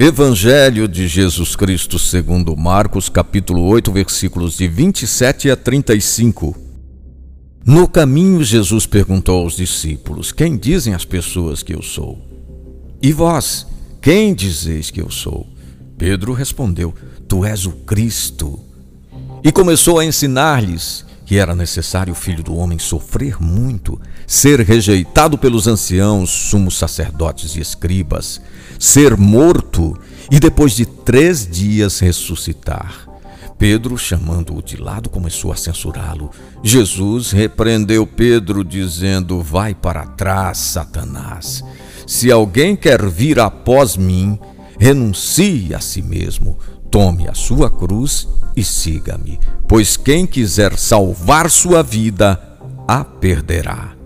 Evangelho de Jesus Cristo segundo Marcos, capítulo 8, versículos de 27 a 35. No caminho, Jesus perguntou aos discípulos: Quem dizem as pessoas que eu sou? E vós, quem dizeis que eu sou? Pedro respondeu: Tu és o Cristo. E começou a ensinar-lhes que era necessário o filho do homem sofrer muito, ser rejeitado pelos anciãos, sumos sacerdotes e escribas, ser morto e depois de três dias ressuscitar. Pedro, chamando-o de lado, começou a censurá-lo. Jesus repreendeu Pedro, dizendo: Vai para trás, Satanás. Se alguém quer vir após mim, renuncie a si mesmo, tome a sua cruz e siga-me, pois quem quiser salvar sua vida, a perderá.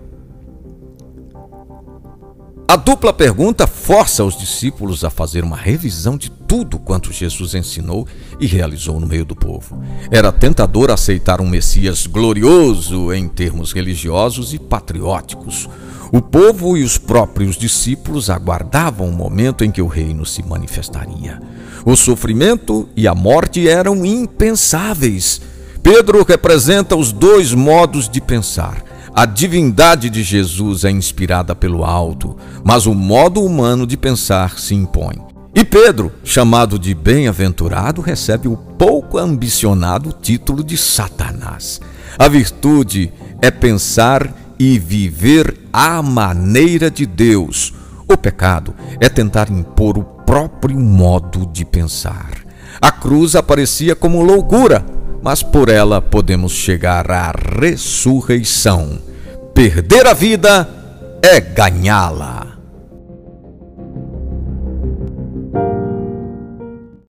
A dupla pergunta força os discípulos a fazer uma revisão de tudo quanto Jesus ensinou e realizou no meio do povo. Era tentador aceitar um Messias glorioso em termos religiosos e patrióticos. O povo e os próprios discípulos aguardavam o momento em que o reino se manifestaria. O sofrimento e a morte eram impensáveis. Pedro representa os dois modos de pensar. A divindade de Jesus é inspirada pelo alto, mas o modo humano de pensar se impõe. E Pedro, chamado de bem-aventurado, recebe o pouco ambicionado título de Satanás. A virtude é pensar e viver à maneira de Deus. O pecado é tentar impor o próprio modo de pensar. A cruz aparecia como loucura, mas por ela podemos chegar à ressurreição. Perder a vida é ganhá-la.